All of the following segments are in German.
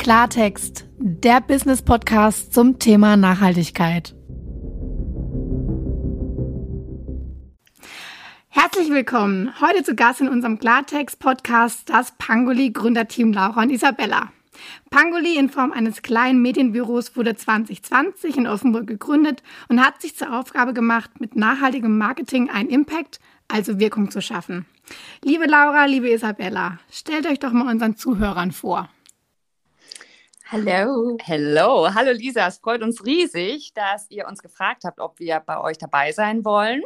Klartext, der Business Podcast zum Thema Nachhaltigkeit. Herzlich willkommen. Heute zu Gast in unserem Klartext Podcast das Pangoli Gründerteam Laura und Isabella. Pangoli in Form eines kleinen Medienbüros wurde 2020 in Offenburg gegründet und hat sich zur Aufgabe gemacht, mit nachhaltigem Marketing einen Impact, also Wirkung zu schaffen. Liebe Laura, liebe Isabella, stellt euch doch mal unseren Zuhörern vor. Hallo. Hallo. Hallo Lisa. Es freut uns riesig, dass ihr uns gefragt habt, ob wir bei euch dabei sein wollen.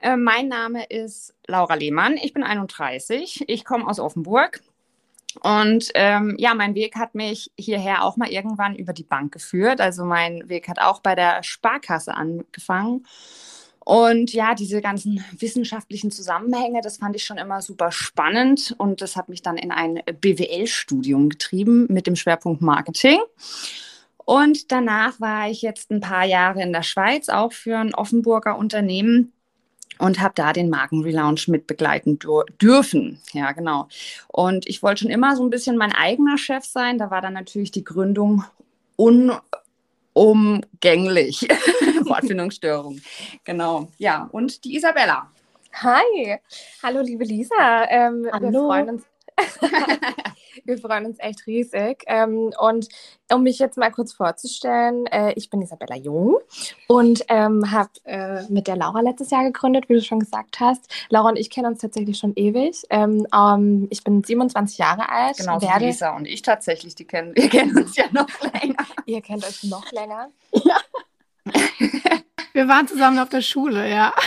Äh, mein Name ist Laura Lehmann. Ich bin 31. Ich komme aus Offenburg. Und ähm, ja, mein Weg hat mich hierher auch mal irgendwann über die Bank geführt. Also mein Weg hat auch bei der Sparkasse angefangen. Und ja, diese ganzen wissenschaftlichen Zusammenhänge, das fand ich schon immer super spannend und das hat mich dann in ein BWL-Studium getrieben mit dem Schwerpunkt Marketing. Und danach war ich jetzt ein paar Jahre in der Schweiz, auch für ein Offenburger Unternehmen und habe da den Markenrelaunch mit begleiten dürfen. Ja, genau. Und ich wollte schon immer so ein bisschen mein eigener Chef sein. Da war dann natürlich die Gründung un umgänglich. Wortfindungsstörung. Genau. Ja, und die Isabella. Hi. Hallo, liebe Lisa. Ähm, Hallo. Wir freuen uns. wir freuen uns echt riesig. Ähm, und um mich jetzt mal kurz vorzustellen, äh, ich bin Isabella Jung und ähm, habe äh, mit der Laura letztes Jahr gegründet, wie du schon gesagt hast. Laura und ich kennen uns tatsächlich schon ewig. Ähm, ähm ich bin 27 Jahre alt. Genau, werde... Lisa und ich tatsächlich, die kennen, wir kennen uns ja noch länger. Ihr kennt euch noch länger. Ja. Wir waren zusammen auf der Schule, ja.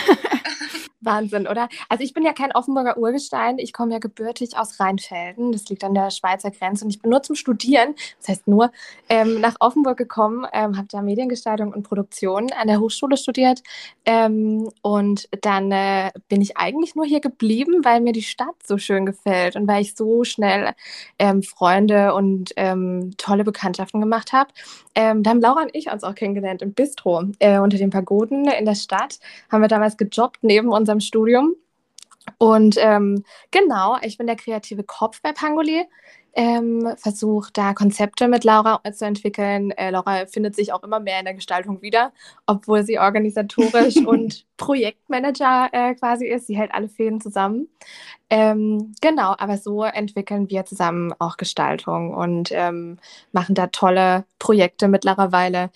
Wahnsinn, oder? Also ich bin ja kein Offenburger Urgestein. Ich komme ja gebürtig aus Rheinfelden. Das liegt an der Schweizer Grenze. Und ich bin nur zum Studieren, das heißt nur, ähm, nach Offenburg gekommen, ähm, habe da Mediengestaltung und Produktion an der Hochschule studiert. Ähm, und dann äh, bin ich eigentlich nur hier geblieben, weil mir die Stadt so schön gefällt und weil ich so schnell ähm, Freunde und ähm, tolle Bekanntschaften gemacht habe. Ähm, da haben Laura und ich uns auch kennengelernt im Bistro äh, unter den Pagoden in der Stadt. Haben wir damals gejobbt neben unserem Studium. Und ähm, genau, ich bin der kreative Kopf bei Pangoli. Ähm, versuche da Konzepte mit Laura zu entwickeln. Äh, Laura findet sich auch immer mehr in der Gestaltung wieder, obwohl sie organisatorisch und Projektmanager äh, quasi ist. Sie hält alle Fäden zusammen. Ähm, genau, aber so entwickeln wir zusammen auch Gestaltung und ähm, machen da tolle Projekte mittlerweile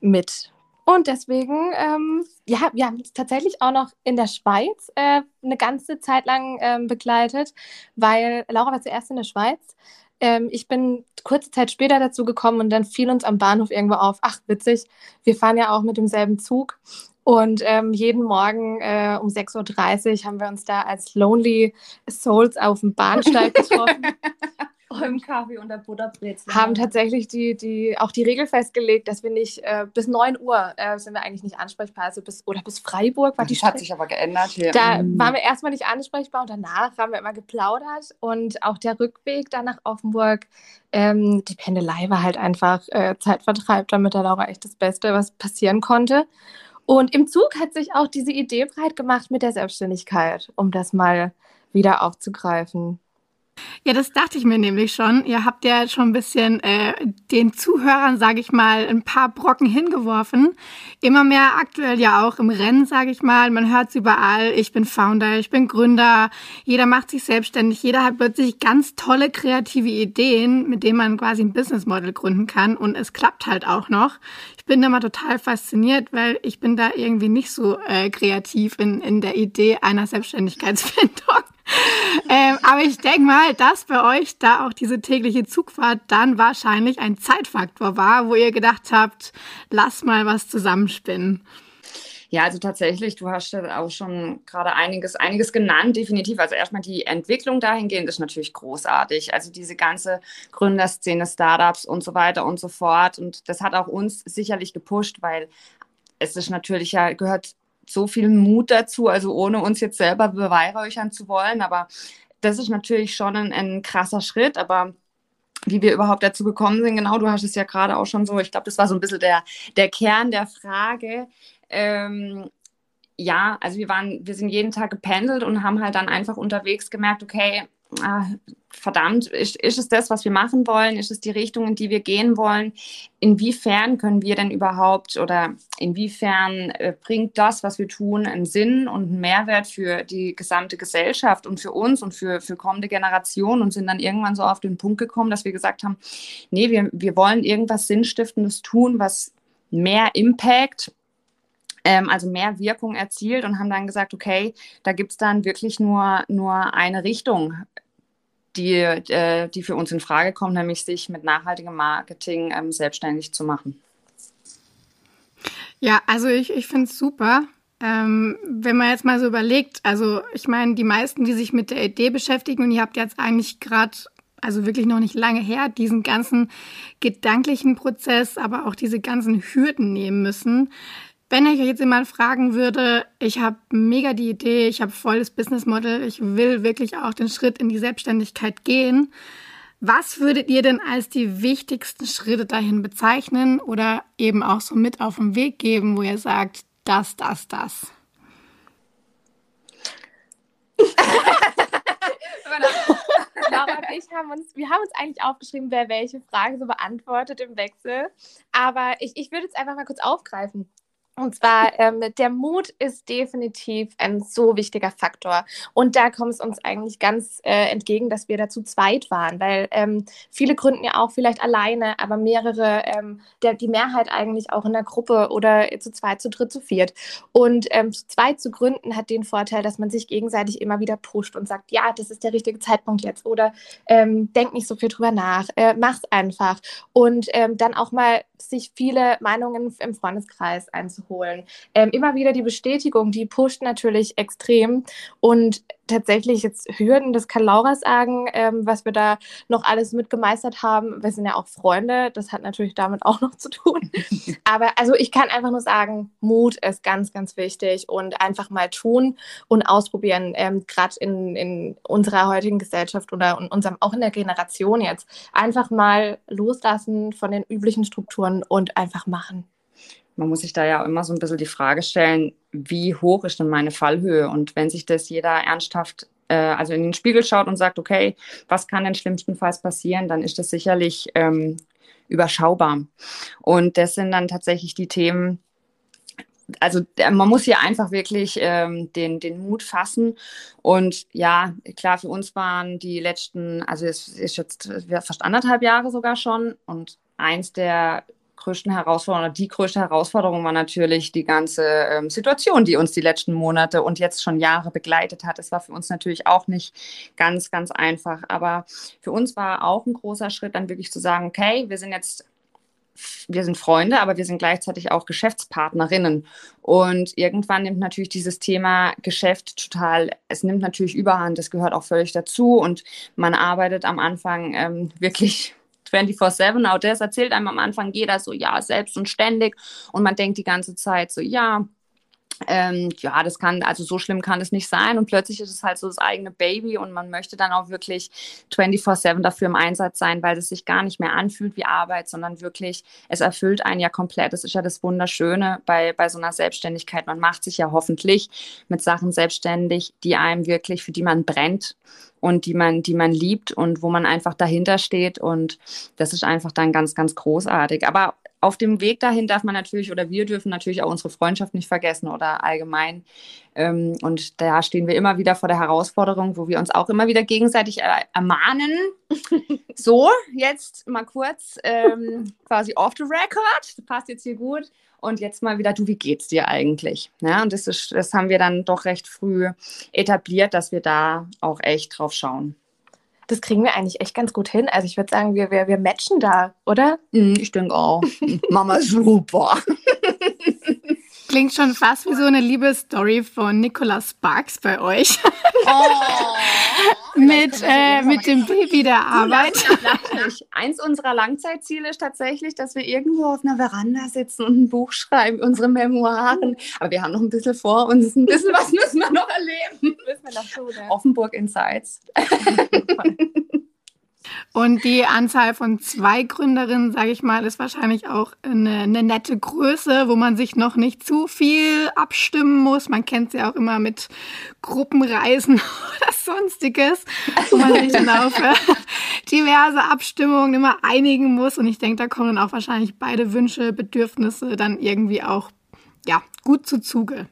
mit. Und deswegen, ähm, ja, wir haben es tatsächlich auch noch in der Schweiz äh, eine ganze Zeit lang ähm, begleitet, weil Laura war zuerst in der Schweiz. Ähm, ich bin kurze Zeit später dazu gekommen und dann fiel uns am Bahnhof irgendwo auf, ach witzig, wir fahren ja auch mit demselben Zug und ähm, jeden Morgen äh, um 6.30 Uhr haben wir uns da als Lonely Souls auf dem Bahnsteig getroffen. Im Kaffee und der Butterbrezel. Haben tatsächlich die, die, auch die Regel festgelegt, dass wir nicht äh, bis 9 Uhr äh, sind wir eigentlich nicht ansprechbar. Also bis, oder bis Freiburg war die Das hat sich aber geändert hier. Da mhm. waren wir erstmal nicht ansprechbar und danach haben wir immer geplaudert. Und auch der Rückweg dann nach Offenburg, ähm, die Pendelei war halt einfach äh, Zeitvertreib, damit der Laura echt das Beste, was passieren konnte. Und im Zug hat sich auch diese Idee breit gemacht mit der Selbstständigkeit, um das mal wieder aufzugreifen. Ja, das dachte ich mir nämlich schon. Ihr habt ja schon ein bisschen äh, den Zuhörern, sage ich mal, ein paar Brocken hingeworfen. Immer mehr aktuell ja auch im Rennen, sage ich mal. Man hört es überall. Ich bin Founder, ich bin Gründer. Jeder macht sich selbstständig. Jeder hat plötzlich ganz tolle kreative Ideen, mit denen man quasi ein Business Model gründen kann. Und es klappt halt auch noch. Ich bin da mal total fasziniert, weil ich bin da irgendwie nicht so äh, kreativ in, in der Idee einer Selbstständigkeitsfindung. Ähm, aber ich denke mal, dass bei euch da auch diese tägliche Zugfahrt dann wahrscheinlich ein Zeitfaktor war, wo ihr gedacht habt, lass mal was zusammenspinnen. Ja, also tatsächlich, du hast ja auch schon gerade einiges, einiges genannt, definitiv. Also erstmal die Entwicklung dahingehend ist natürlich großartig. Also diese ganze Gründerszene, Startups und so weiter und so fort. Und das hat auch uns sicherlich gepusht, weil es ist natürlich ja, gehört so viel Mut dazu, also ohne uns jetzt selber beweihräuchern zu wollen. Aber das ist natürlich schon ein, ein krasser Schritt. Aber wie wir überhaupt dazu gekommen sind, genau, du hast es ja gerade auch schon so, ich glaube, das war so ein bisschen der, der Kern der Frage. Ähm, ja, also wir waren, wir sind jeden Tag gependelt und haben halt dann einfach unterwegs gemerkt, okay, ah, verdammt, ist, ist es das, was wir machen wollen? Ist es die Richtung, in die wir gehen wollen? Inwiefern können wir denn überhaupt oder inwiefern äh, bringt das, was wir tun, einen Sinn und einen Mehrwert für die gesamte Gesellschaft und für uns und für, für kommende Generationen und sind dann irgendwann so auf den Punkt gekommen, dass wir gesagt haben, nee, wir, wir wollen irgendwas Sinnstiftendes tun, was mehr Impact ähm, also mehr Wirkung erzielt und haben dann gesagt, okay, da gibt es dann wirklich nur, nur eine Richtung, die, äh, die für uns in Frage kommt, nämlich sich mit nachhaltigem Marketing ähm, selbstständig zu machen. Ja, also ich, ich finde es super. Ähm, wenn man jetzt mal so überlegt, also ich meine, die meisten, die sich mit der Idee beschäftigen, und ihr habt jetzt eigentlich gerade, also wirklich noch nicht lange her, diesen ganzen gedanklichen Prozess, aber auch diese ganzen Hürden nehmen müssen. Wenn ich jetzt jemand fragen würde, ich habe mega die Idee, ich habe volles Business Model, ich will wirklich auch den Schritt in die Selbstständigkeit gehen, was würdet ihr denn als die wichtigsten Schritte dahin bezeichnen oder eben auch so mit auf den Weg geben, wo ihr sagt, das, das, das? Laura und ich haben uns, wir haben uns eigentlich aufgeschrieben, wer welche Frage so beantwortet im Wechsel. Aber ich, ich würde jetzt einfach mal kurz aufgreifen. Und zwar, ähm, der Mut ist definitiv ein so wichtiger Faktor. Und da kommt es uns eigentlich ganz äh, entgegen, dass wir dazu zweit waren, weil ähm, viele gründen ja auch vielleicht alleine, aber mehrere, ähm, der, die Mehrheit eigentlich auch in der Gruppe oder zu zweit, zu dritt, zu viert. Und ähm, zu zweit zu gründen hat den Vorteil, dass man sich gegenseitig immer wieder pusht und sagt, ja, das ist der richtige Zeitpunkt jetzt oder ähm, denk nicht so viel drüber nach, äh, mach's einfach. Und ähm, dann auch mal sich viele Meinungen im Freundeskreis einzuholen. Ähm, immer wieder die Bestätigung, die pusht natürlich extrem. Und tatsächlich jetzt Hürden, das kann Laura sagen, ähm, was wir da noch alles mitgemeistert haben. Wir sind ja auch Freunde, das hat natürlich damit auch noch zu tun. Aber also ich kann einfach nur sagen, Mut ist ganz, ganz wichtig und einfach mal tun und ausprobieren, ähm, gerade in, in unserer heutigen Gesellschaft oder in unserem, auch in der Generation jetzt. Einfach mal loslassen von den üblichen Strukturen und einfach machen man muss sich da ja immer so ein bisschen die Frage stellen, wie hoch ist denn meine Fallhöhe? Und wenn sich das jeder ernsthaft, äh, also in den Spiegel schaut und sagt, okay, was kann denn schlimmstenfalls passieren, dann ist das sicherlich ähm, überschaubar. Und das sind dann tatsächlich die Themen, also man muss hier einfach wirklich ähm, den, den Mut fassen. Und ja, klar, für uns waren die letzten, also es ist jetzt fast anderthalb Jahre sogar schon. Und eins der größten Herausforderung, die größte Herausforderung war natürlich die ganze ähm, Situation, die uns die letzten Monate und jetzt schon Jahre begleitet hat. Es war für uns natürlich auch nicht ganz, ganz einfach. Aber für uns war auch ein großer Schritt, dann wirklich zu sagen, okay, wir sind jetzt wir sind Freunde, aber wir sind gleichzeitig auch Geschäftspartnerinnen. Und irgendwann nimmt natürlich dieses Thema Geschäft total, es nimmt natürlich überhand, das gehört auch völlig dazu. Und man arbeitet am Anfang ähm, wirklich 24-7. Auch das erzählt einem am Anfang jeder so, ja, selbst und ständig. Und man denkt die ganze Zeit so, ja, ähm, ja, das kann, also so schlimm kann es nicht sein. Und plötzlich ist es halt so das eigene Baby und man möchte dann auch wirklich 24-7 dafür im Einsatz sein, weil es sich gar nicht mehr anfühlt wie Arbeit, sondern wirklich, es erfüllt einen ja komplett. Das ist ja das Wunderschöne bei, bei so einer Selbstständigkeit. Man macht sich ja hoffentlich mit Sachen selbstständig, die einem wirklich, für die man brennt und die man, die man liebt und wo man einfach dahinter steht. Und das ist einfach dann ganz, ganz großartig. Aber auf dem Weg dahin darf man natürlich oder wir dürfen natürlich auch unsere Freundschaft nicht vergessen oder allgemein. Ähm, und da stehen wir immer wieder vor der Herausforderung, wo wir uns auch immer wieder gegenseitig ermahnen. so, jetzt mal kurz ähm, quasi off the record. Das passt jetzt hier gut. Und jetzt mal wieder, du, wie geht's dir eigentlich? Ja, und das, ist, das haben wir dann doch recht früh etabliert, dass wir da auch echt drauf schauen das kriegen wir eigentlich echt ganz gut hin. Also ich würde sagen, wir, wir, wir matchen da, oder? Mm, ich denke auch. Mama, super. Klingt schon fast wie so eine Liebesstory von Nicolas Sparks bei euch. Oh, mit, äh, mit dem Baby der Arbeit. Eins unserer Langzeitziele ist tatsächlich, dass wir irgendwo auf einer Veranda sitzen und ein Buch schreiben, unsere Memoiren. Aber wir haben noch ein bisschen vor uns. Ein bisschen was müssen wir noch erleben. Müssen wir noch tun, ja. Offenburg Insights. Und die Anzahl von zwei Gründerinnen, sage ich mal, ist wahrscheinlich auch eine, eine, nette Größe, wo man sich noch nicht zu viel abstimmen muss. Man kennt sie ja auch immer mit Gruppenreisen oder sonstiges, wo man sich dann auf äh, diverse Abstimmungen immer einigen muss. Und ich denke, da kommen dann auch wahrscheinlich beide Wünsche, Bedürfnisse dann irgendwie auch ja, gut zu Zuge.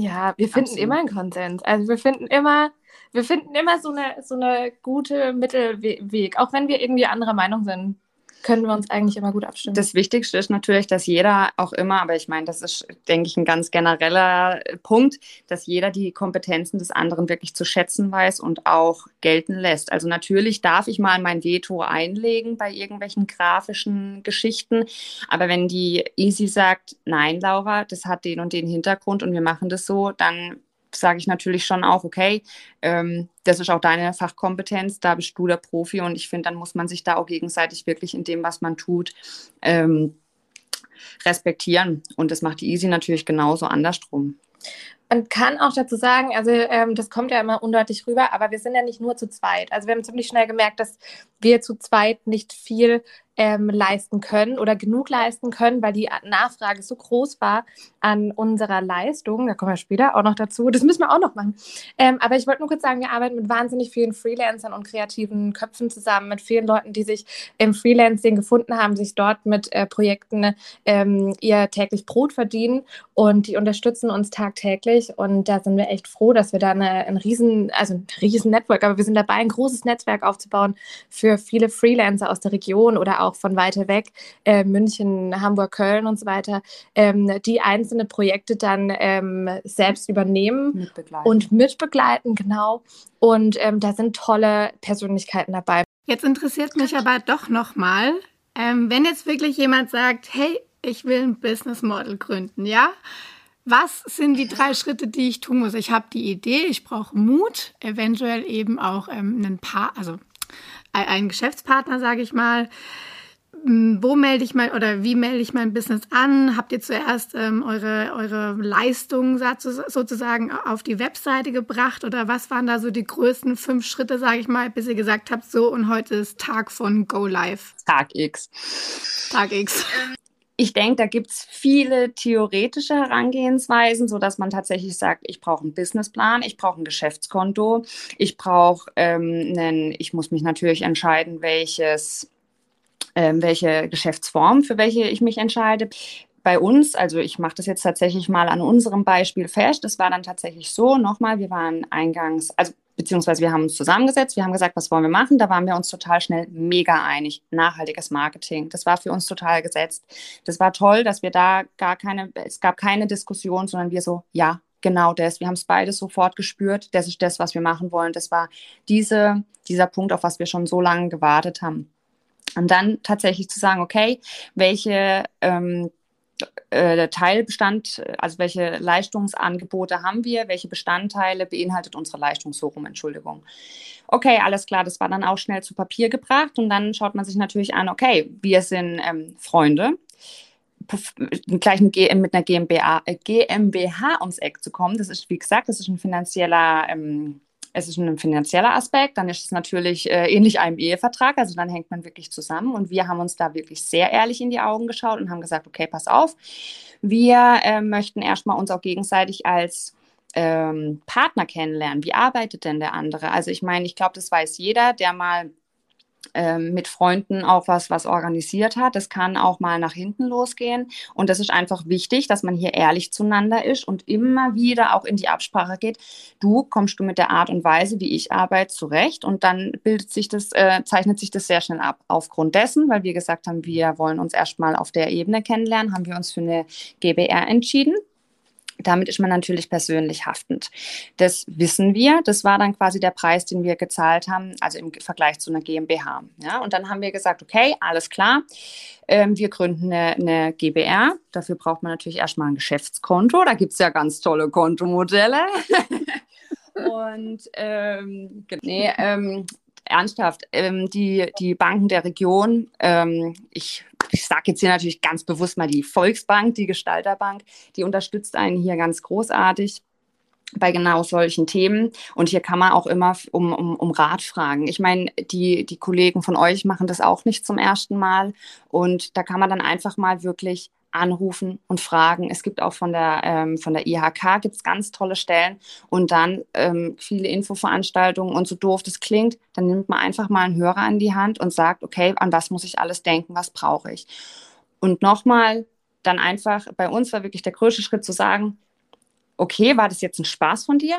Ja, wir finden Absolut. immer einen Konsens. Also wir finden immer, wir finden immer so eine, so eine gute Mittelweg, auch wenn wir irgendwie anderer Meinung sind können wir uns eigentlich immer gut abstimmen. Das Wichtigste ist natürlich, dass jeder auch immer, aber ich meine, das ist, denke ich, ein ganz genereller Punkt, dass jeder die Kompetenzen des anderen wirklich zu schätzen weiß und auch gelten lässt. Also natürlich darf ich mal mein Veto einlegen bei irgendwelchen grafischen Geschichten, aber wenn die Easy sagt, nein, Laura, das hat den und den Hintergrund und wir machen das so, dann sage ich natürlich schon auch, okay, ähm, das ist auch deine Fachkompetenz, da bist du der Profi und ich finde, dann muss man sich da auch gegenseitig wirklich in dem, was man tut, ähm, respektieren. Und das macht die Easy natürlich genauso andersrum. Man kann auch dazu sagen, also ähm, das kommt ja immer undeutlich rüber, aber wir sind ja nicht nur zu zweit. Also wir haben ziemlich schnell gemerkt, dass wir zu zweit nicht viel ähm, leisten können oder genug leisten können, weil die Nachfrage so groß war an unserer Leistung. Da kommen wir später auch noch dazu. Das müssen wir auch noch machen. Ähm, aber ich wollte nur kurz sagen, wir arbeiten mit wahnsinnig vielen Freelancern und kreativen Köpfen zusammen, mit vielen Leuten, die sich im Freelancing gefunden haben, sich dort mit äh, Projekten ähm, ihr täglich Brot verdienen und die unterstützen uns tagtäglich. Und da sind wir echt froh, dass wir da eine, ein riesen, also ein riesen Network, aber wir sind dabei, ein großes Netzwerk aufzubauen für viele Freelancer aus der Region oder auch von weiter weg, äh, München, Hamburg, Köln und so weiter, ähm, die einzelne Projekte dann ähm, selbst übernehmen mitbegleiten. und mitbegleiten, genau. Und ähm, da sind tolle Persönlichkeiten dabei. Jetzt interessiert mich aber doch nochmal, ähm, wenn jetzt wirklich jemand sagt, hey, ich will ein Business Model gründen, ja? Was sind die drei Schritte, die ich tun muss? Ich habe die Idee, ich brauche Mut, eventuell eben auch ähm, einen Paar, also einen Geschäftspartner, sage ich mal. Hm, wo melde ich mein oder wie melde ich mein Business an? Habt ihr zuerst ähm, eure, eure Leistung sozusagen auf die Webseite gebracht oder was waren da so die größten fünf Schritte, sage ich mal, bis ihr gesagt habt, so und heute ist Tag von Go Live? Tag X. Tag X. Ich denke, da gibt es viele theoretische Herangehensweisen, sodass man tatsächlich sagt, ich brauche einen Businessplan, ich brauche ein Geschäftskonto, ich brauche ähm, einen, ich muss mich natürlich entscheiden, welches ähm, welche Geschäftsform, für welche ich mich entscheide. Bei uns, also ich mache das jetzt tatsächlich mal an unserem Beispiel fest, das war dann tatsächlich so, nochmal, wir waren eingangs, also beziehungsweise wir haben uns zusammengesetzt, wir haben gesagt, was wollen wir machen, da waren wir uns total schnell mega einig. Nachhaltiges Marketing, das war für uns total gesetzt. Das war toll, dass wir da gar keine, es gab keine Diskussion, sondern wir so, ja, genau das. Wir haben es beide sofort gespürt, das ist das, was wir machen wollen. Das war diese, dieser Punkt, auf was wir schon so lange gewartet haben. Und dann tatsächlich zu sagen, okay, welche ähm, äh, Teilbestand, also welche Leistungsangebote haben wir, welche Bestandteile beinhaltet unsere Leistung Entschuldigung. Okay, alles klar, das war dann auch schnell zu Papier gebracht und dann schaut man sich natürlich an, okay, wir sind ähm, Freunde, gleich mit einer GmbH, äh, GmbH ums Eck zu kommen, das ist, wie gesagt, das ist ein finanzieller ähm, es ist ein finanzieller Aspekt, dann ist es natürlich äh, ähnlich einem Ehevertrag, also dann hängt man wirklich zusammen und wir haben uns da wirklich sehr ehrlich in die Augen geschaut und haben gesagt, okay, pass auf, wir äh, möchten erstmal uns auch gegenseitig als ähm, Partner kennenlernen. Wie arbeitet denn der andere? Also ich meine, ich glaube, das weiß jeder, der mal mit Freunden auch was, was organisiert hat. Das kann auch mal nach hinten losgehen. Und das ist einfach wichtig, dass man hier ehrlich zueinander ist und immer wieder auch in die Absprache geht. Du kommst du mit der Art und Weise, wie ich arbeite, zurecht. Und dann bildet sich das, äh, zeichnet sich das sehr schnell ab. Aufgrund dessen, weil wir gesagt haben, wir wollen uns erstmal auf der Ebene kennenlernen, haben wir uns für eine GBR entschieden. Damit ist man natürlich persönlich haftend. Das wissen wir. Das war dann quasi der Preis, den wir gezahlt haben, also im Vergleich zu einer GmbH. Ja, und dann haben wir gesagt, okay, alles klar. Ähm, wir gründen eine, eine, GBR. Dafür braucht man natürlich erstmal ein Geschäftskonto. Da gibt es ja ganz tolle Kontomodelle. und ähm, nee, ähm, ernsthaft, ähm, die, die Banken der Region, ähm, ich, ich sage jetzt hier natürlich ganz bewusst mal die Volksbank, die Gestalterbank, die unterstützt einen hier ganz großartig. bei genau solchen Themen. Und hier kann man auch immer um, um, um Rat fragen. Ich meine, die, die Kollegen von euch machen das auch nicht zum ersten Mal. Und da kann man dann einfach mal wirklich anrufen und fragen. Es gibt auch von der, ähm, von der IHK gibt's ganz tolle Stellen und dann ähm, viele Infoveranstaltungen und so doof das klingt, dann nimmt man einfach mal einen Hörer in die Hand und sagt, okay, an was muss ich alles denken, was brauche ich? Und nochmal, dann einfach, bei uns war wirklich der größte Schritt zu sagen, okay, war das jetzt ein Spaß von dir?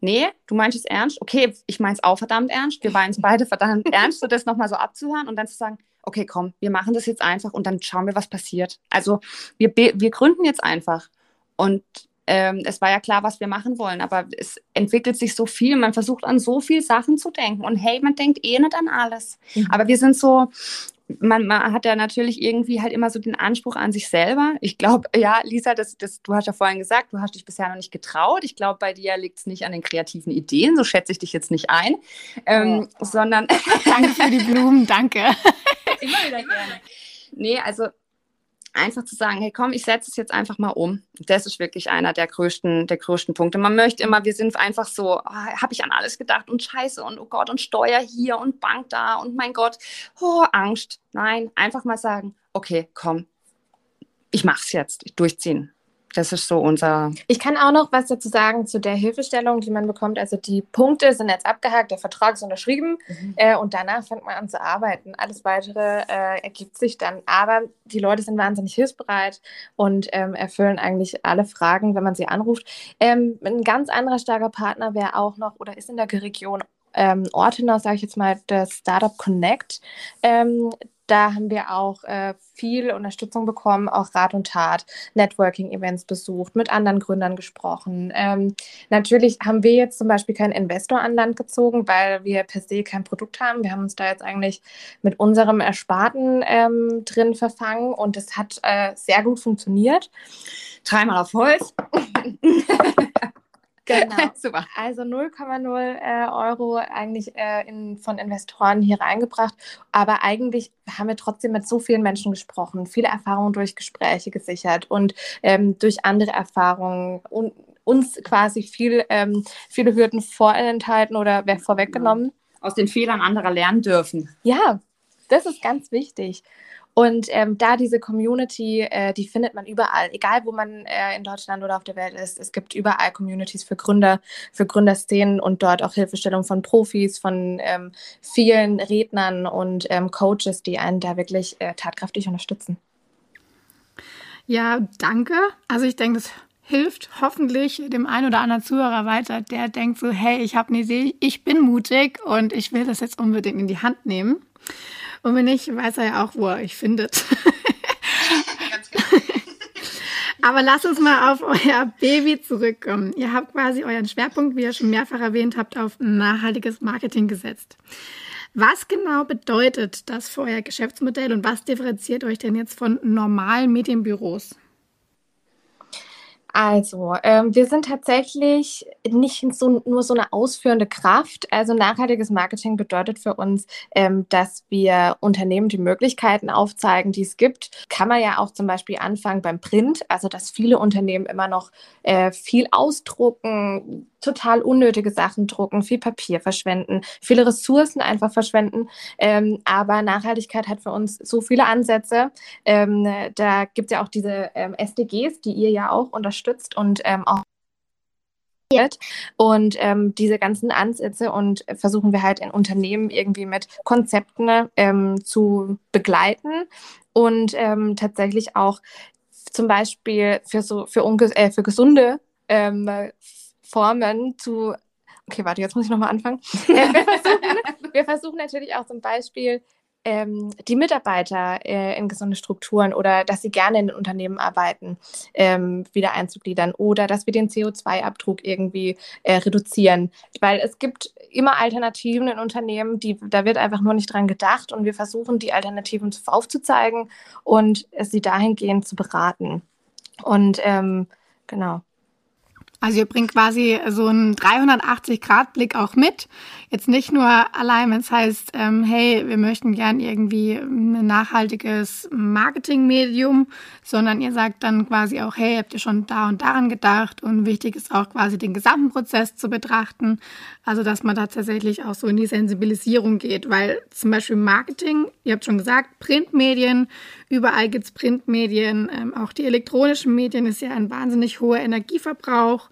Nee, du meinst es ernst? Okay, ich meine es auch verdammt ernst. Wir meinen es beide verdammt ernst, so das nochmal so abzuhören und dann zu sagen, okay, komm, wir machen das jetzt einfach und dann schauen wir, was passiert. Also wir, wir gründen jetzt einfach. Und ähm, es war ja klar, was wir machen wollen, aber es entwickelt sich so viel. Man versucht an so viel Sachen zu denken. Und hey, man denkt eh nicht an alles. Mhm. Aber wir sind so, man, man, hat ja natürlich irgendwie halt immer so den Anspruch an sich selber. Ich glaube, ja, Lisa, das, das, du hast ja vorhin gesagt, du hast dich bisher noch nicht getraut. Ich glaube, bei dir liegt es nicht an den kreativen Ideen, so schätze ich dich jetzt nicht ein, ähm, oh. sondern. danke für die Blumen, danke. immer wieder gerne. Nee, also einfach zu sagen, hey komm, ich setze es jetzt einfach mal um. Das ist wirklich einer der größten, der größten Punkte. Man möchte immer, wir sind einfach so, oh, habe ich an alles gedacht und Scheiße und oh Gott und Steuer hier und Bank da und mein Gott, oh, Angst. Nein, einfach mal sagen, okay, komm, ich mach's jetzt, durchziehen. Das ist so unser. Ich kann auch noch was dazu sagen zu der Hilfestellung, die man bekommt. Also die Punkte sind jetzt abgehakt, der Vertrag ist unterschrieben mhm. äh, und danach fängt man an zu arbeiten. Alles weitere äh, ergibt sich dann. Aber die Leute sind wahnsinnig hilfsbereit und ähm, erfüllen eigentlich alle Fragen, wenn man sie anruft. Ähm, ein ganz anderer starker Partner wäre auch noch oder ist in der Region ähm, Ortenau, sage ich jetzt mal, das Startup Connect. Ähm, da haben wir auch äh, viel Unterstützung bekommen, auch Rat und Tat, Networking-Events besucht, mit anderen Gründern gesprochen. Ähm, natürlich haben wir jetzt zum Beispiel keinen Investor an Land gezogen, weil wir per se kein Produkt haben. Wir haben uns da jetzt eigentlich mit unserem Ersparten ähm, drin verfangen und es hat äh, sehr gut funktioniert. Dreimal auf Holz. Genau. Super. Also 0,0 äh, Euro eigentlich äh, in, von Investoren hier reingebracht. Aber eigentlich haben wir trotzdem mit so vielen Menschen gesprochen, viele Erfahrungen durch Gespräche gesichert und ähm, durch andere Erfahrungen und uns quasi viel, ähm, viele Hürden vorenthalten oder vorweggenommen. Aus den Fehlern anderer lernen dürfen. Ja, das ist ganz wichtig. Und ähm, da diese Community, äh, die findet man überall, egal wo man äh, in Deutschland oder auf der Welt ist. Es gibt überall Communities für Gründer, für Gründerszenen und dort auch Hilfestellung von Profis, von ähm, vielen Rednern und ähm, Coaches, die einen da wirklich äh, tatkräftig unterstützen. Ja, danke. Also ich denke, das hilft hoffentlich dem einen oder anderen Zuhörer weiter, der denkt so, hey, ich habe eine Idee, ich bin mutig und ich will das jetzt unbedingt in die Hand nehmen. Und wenn nicht, weiß er ja auch, wo er euch findet. Aber lass uns mal auf euer Baby zurückkommen. Ihr habt quasi euren Schwerpunkt, wie ihr schon mehrfach erwähnt habt, auf nachhaltiges Marketing gesetzt. Was genau bedeutet das für euer Geschäftsmodell und was differenziert euch denn jetzt von normalen Medienbüros? Also, ähm, wir sind tatsächlich nicht so, nur so eine ausführende Kraft. Also nachhaltiges Marketing bedeutet für uns, ähm, dass wir Unternehmen die Möglichkeiten aufzeigen, die es gibt. Kann man ja auch zum Beispiel anfangen beim Print, also dass viele Unternehmen immer noch äh, viel ausdrucken, total unnötige Sachen drucken, viel Papier verschwenden, viele Ressourcen einfach verschwenden. Ähm, aber Nachhaltigkeit hat für uns so viele Ansätze. Ähm, da gibt es ja auch diese ähm, SDGs, die ihr ja auch unterstützt und ähm, auch und ähm, diese ganzen Ansätze und versuchen wir halt in Unternehmen irgendwie mit Konzepten ähm, zu begleiten und ähm, tatsächlich auch zum Beispiel für so für, äh, für gesunde ähm, Formen zu. Okay, warte, jetzt muss ich nochmal anfangen. wir, versuchen, wir versuchen natürlich auch zum Beispiel ähm, die Mitarbeiter äh, in gesunde Strukturen oder dass sie gerne in den Unternehmen arbeiten, ähm, wieder einzugliedern oder dass wir den CO2-Abdruck irgendwie äh, reduzieren. Weil es gibt immer Alternativen in Unternehmen, die, da wird einfach nur nicht dran gedacht und wir versuchen, die Alternativen aufzuzeigen und sie dahingehend zu beraten. Und ähm, genau. Also ihr bringt quasi so einen 380-Grad-Blick auch mit. Jetzt nicht nur allein, wenn es heißt, ähm, hey, wir möchten gern irgendwie ein nachhaltiges Marketingmedium, sondern ihr sagt dann quasi auch, hey, habt ihr schon da und daran gedacht? Und wichtig ist auch quasi den gesamten Prozess zu betrachten. Also dass man da tatsächlich auch so in die Sensibilisierung geht, weil zum Beispiel Marketing, ihr habt schon gesagt, Printmedien, überall gibt's Printmedien, ähm, auch die elektronischen Medien ist ja ein wahnsinnig hoher Energieverbrauch.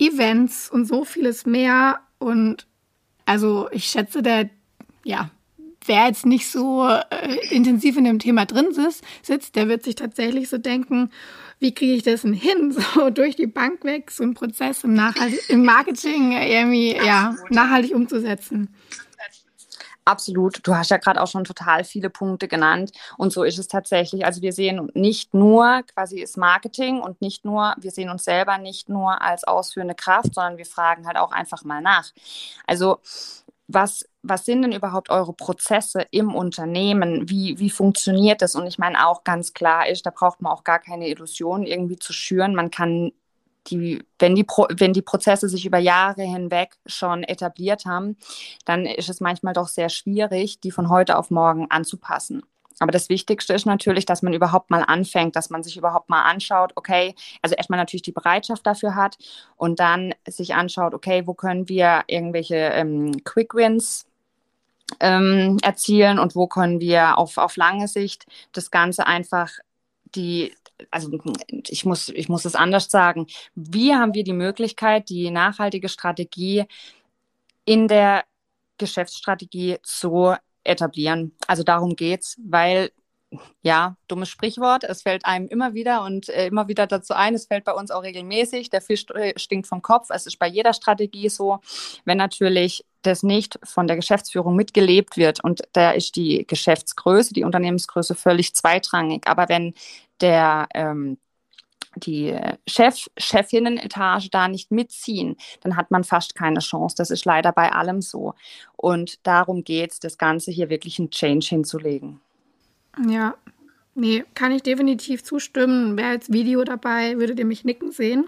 Events und so vieles mehr. Und also ich schätze, der, ja, wer jetzt nicht so äh, intensiv in dem Thema drin ist, sitzt, der wird sich tatsächlich so denken, wie kriege ich das denn hin, so durch die Bank weg, so einen Prozess im, Nachhalt im Marketing irgendwie ja, nachhaltig umzusetzen. Absolut. Du hast ja gerade auch schon total viele Punkte genannt. Und so ist es tatsächlich. Also wir sehen nicht nur quasi das Marketing und nicht nur, wir sehen uns selber nicht nur als ausführende Kraft, sondern wir fragen halt auch einfach mal nach. Also was, was sind denn überhaupt eure Prozesse im Unternehmen? Wie, wie funktioniert das? Und ich meine auch ganz klar ist, da braucht man auch gar keine Illusionen irgendwie zu schüren. Man kann die, wenn, die Pro, wenn die Prozesse sich über Jahre hinweg schon etabliert haben, dann ist es manchmal doch sehr schwierig, die von heute auf morgen anzupassen. Aber das Wichtigste ist natürlich, dass man überhaupt mal anfängt, dass man sich überhaupt mal anschaut, okay, also erstmal natürlich die Bereitschaft dafür hat und dann sich anschaut, okay, wo können wir irgendwelche ähm, Quick Wins ähm, erzielen und wo können wir auf, auf lange Sicht das Ganze einfach die, also ich muss, ich muss es anders sagen. Wie haben wir die Möglichkeit, die nachhaltige Strategie in der Geschäftsstrategie zu etablieren? Also darum geht es, weil ja, dummes Sprichwort. Es fällt einem immer wieder und äh, immer wieder dazu ein. Es fällt bei uns auch regelmäßig. Der Fisch äh, stinkt vom Kopf. Es ist bei jeder Strategie so. Wenn natürlich das nicht von der Geschäftsführung mitgelebt wird und da ist die Geschäftsgröße, die Unternehmensgröße völlig zweitrangig. Aber wenn der ähm, die Chef, Chefinnen-Etage da nicht mitziehen, dann hat man fast keine Chance. Das ist leider bei allem so. Und darum geht es, das Ganze hier wirklich einen Change hinzulegen. Ja, nee, kann ich definitiv zustimmen. Wäre als Video dabei, würdet ihr mich nicken sehen.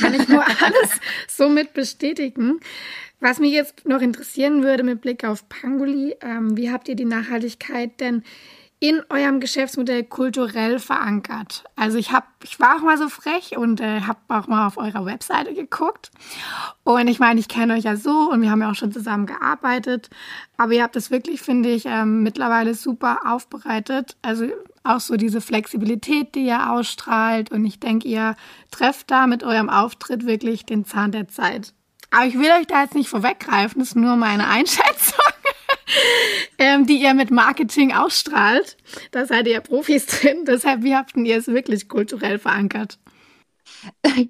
kann ich nur alles somit bestätigen. Was mich jetzt noch interessieren würde mit Blick auf Pangoli, ähm, wie habt ihr die Nachhaltigkeit denn in eurem Geschäftsmodell kulturell verankert? Also ich habe, ich war auch mal so frech und äh, habe auch mal auf eurer Webseite geguckt. Und ich meine, ich kenne euch ja so und wir haben ja auch schon zusammen gearbeitet. Aber ihr habt das wirklich, finde ich, ähm, mittlerweile super aufbereitet. Also auch so diese Flexibilität, die ihr ausstrahlt. Und ich denke, ihr trefft da mit eurem Auftritt wirklich den Zahn der Zeit. Aber ich will euch da jetzt nicht vorweggreifen, das ist nur meine Einschätzung ähm, die ihr mit Marketing ausstrahlt. Da seid ihr Profis drin. Deshalb, wie habt ihr es wirklich kulturell verankert?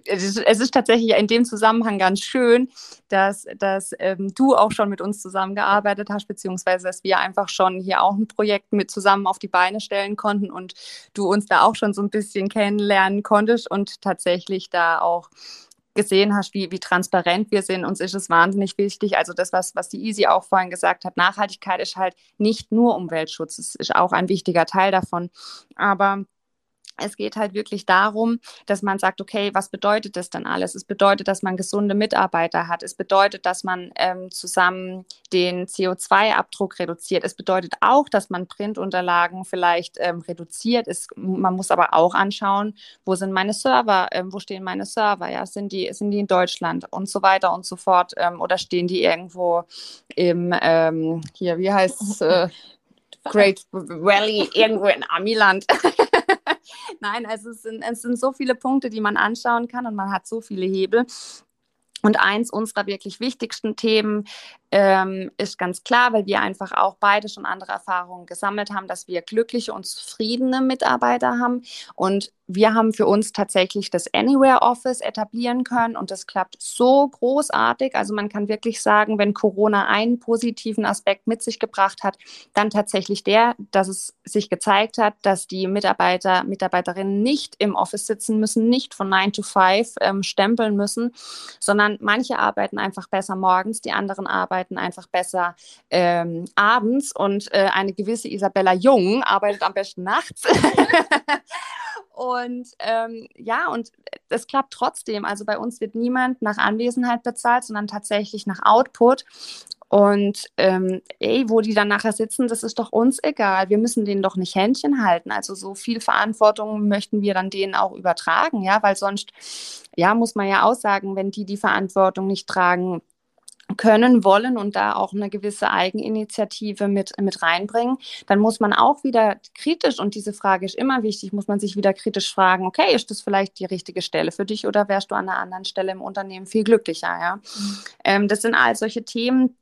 Es ist, es ist, tatsächlich in dem Zusammenhang ganz schön, dass, dass ähm, du auch schon mit uns zusammengearbeitet hast, beziehungsweise dass wir einfach schon hier auch ein Projekt mit zusammen auf die Beine stellen konnten und du uns da auch schon so ein bisschen kennenlernen konntest und tatsächlich da auch gesehen hast, wie, wie transparent wir sind. Uns ist es wahnsinnig wichtig. Also das, was, was die Easy auch vorhin gesagt hat, Nachhaltigkeit ist halt nicht nur Umweltschutz, es ist auch ein wichtiger Teil davon. Aber es geht halt wirklich darum, dass man sagt, okay, was bedeutet das denn alles? Es bedeutet, dass man gesunde Mitarbeiter hat. Es bedeutet, dass man ähm, zusammen den CO2-Abdruck reduziert. Es bedeutet auch, dass man Printunterlagen vielleicht ähm, reduziert. Es, man muss aber auch anschauen, wo sind meine Server? Ähm, wo stehen meine Server? Ja, sind die, sind die in Deutschland und so weiter und so fort? Ähm, oder stehen die irgendwo im, ähm, hier, wie heißt es? Äh, Great Valley, irgendwo in Amiland. Nein, also es sind, es sind so viele Punkte, die man anschauen kann und man hat so viele Hebel. Und eins unserer wirklich wichtigsten Themen ähm, ist ganz klar, weil wir einfach auch beide schon andere Erfahrungen gesammelt haben, dass wir glückliche und zufriedene Mitarbeiter haben. Und wir haben für uns tatsächlich das Anywhere Office etablieren können und das klappt so großartig. Also man kann wirklich sagen, wenn Corona einen positiven Aspekt mit sich gebracht hat, dann tatsächlich der, dass es sich gezeigt hat, dass die Mitarbeiter, Mitarbeiterinnen nicht im Office sitzen müssen, nicht von 9 to 5 ähm, stempeln müssen, sondern manche arbeiten einfach besser morgens, die anderen arbeiten einfach besser ähm, abends und äh, eine gewisse Isabella Jung arbeitet am besten nachts. Und ähm, ja, und es klappt trotzdem. Also bei uns wird niemand nach Anwesenheit bezahlt, sondern tatsächlich nach Output. Und ähm, ey, wo die dann nachher sitzen, das ist doch uns egal. Wir müssen denen doch nicht Händchen halten. Also so viel Verantwortung möchten wir dann denen auch übertragen, ja, weil sonst, ja, muss man ja auch sagen, wenn die die Verantwortung nicht tragen, können, wollen und da auch eine gewisse Eigeninitiative mit, mit reinbringen, dann muss man auch wieder kritisch, und diese Frage ist immer wichtig, muss man sich wieder kritisch fragen, okay, ist das vielleicht die richtige Stelle für dich oder wärst du an einer anderen Stelle im Unternehmen viel glücklicher, ja? Mhm. Ähm, das sind all solche Themen,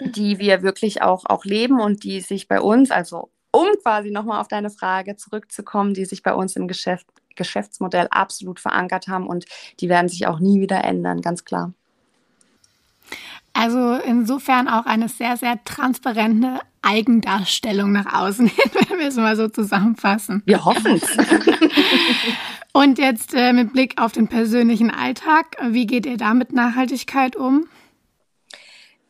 die wir wirklich auch, auch leben und die sich bei uns, also um quasi nochmal auf deine Frage zurückzukommen, die sich bei uns im Geschäft, Geschäftsmodell absolut verankert haben und die werden sich auch nie wieder ändern, ganz klar. Also insofern auch eine sehr, sehr transparente Eigendarstellung nach außen hin, wenn wir es mal so zusammenfassen. Wir hoffen es. Und jetzt äh, mit Blick auf den persönlichen Alltag, wie geht ihr da mit Nachhaltigkeit um?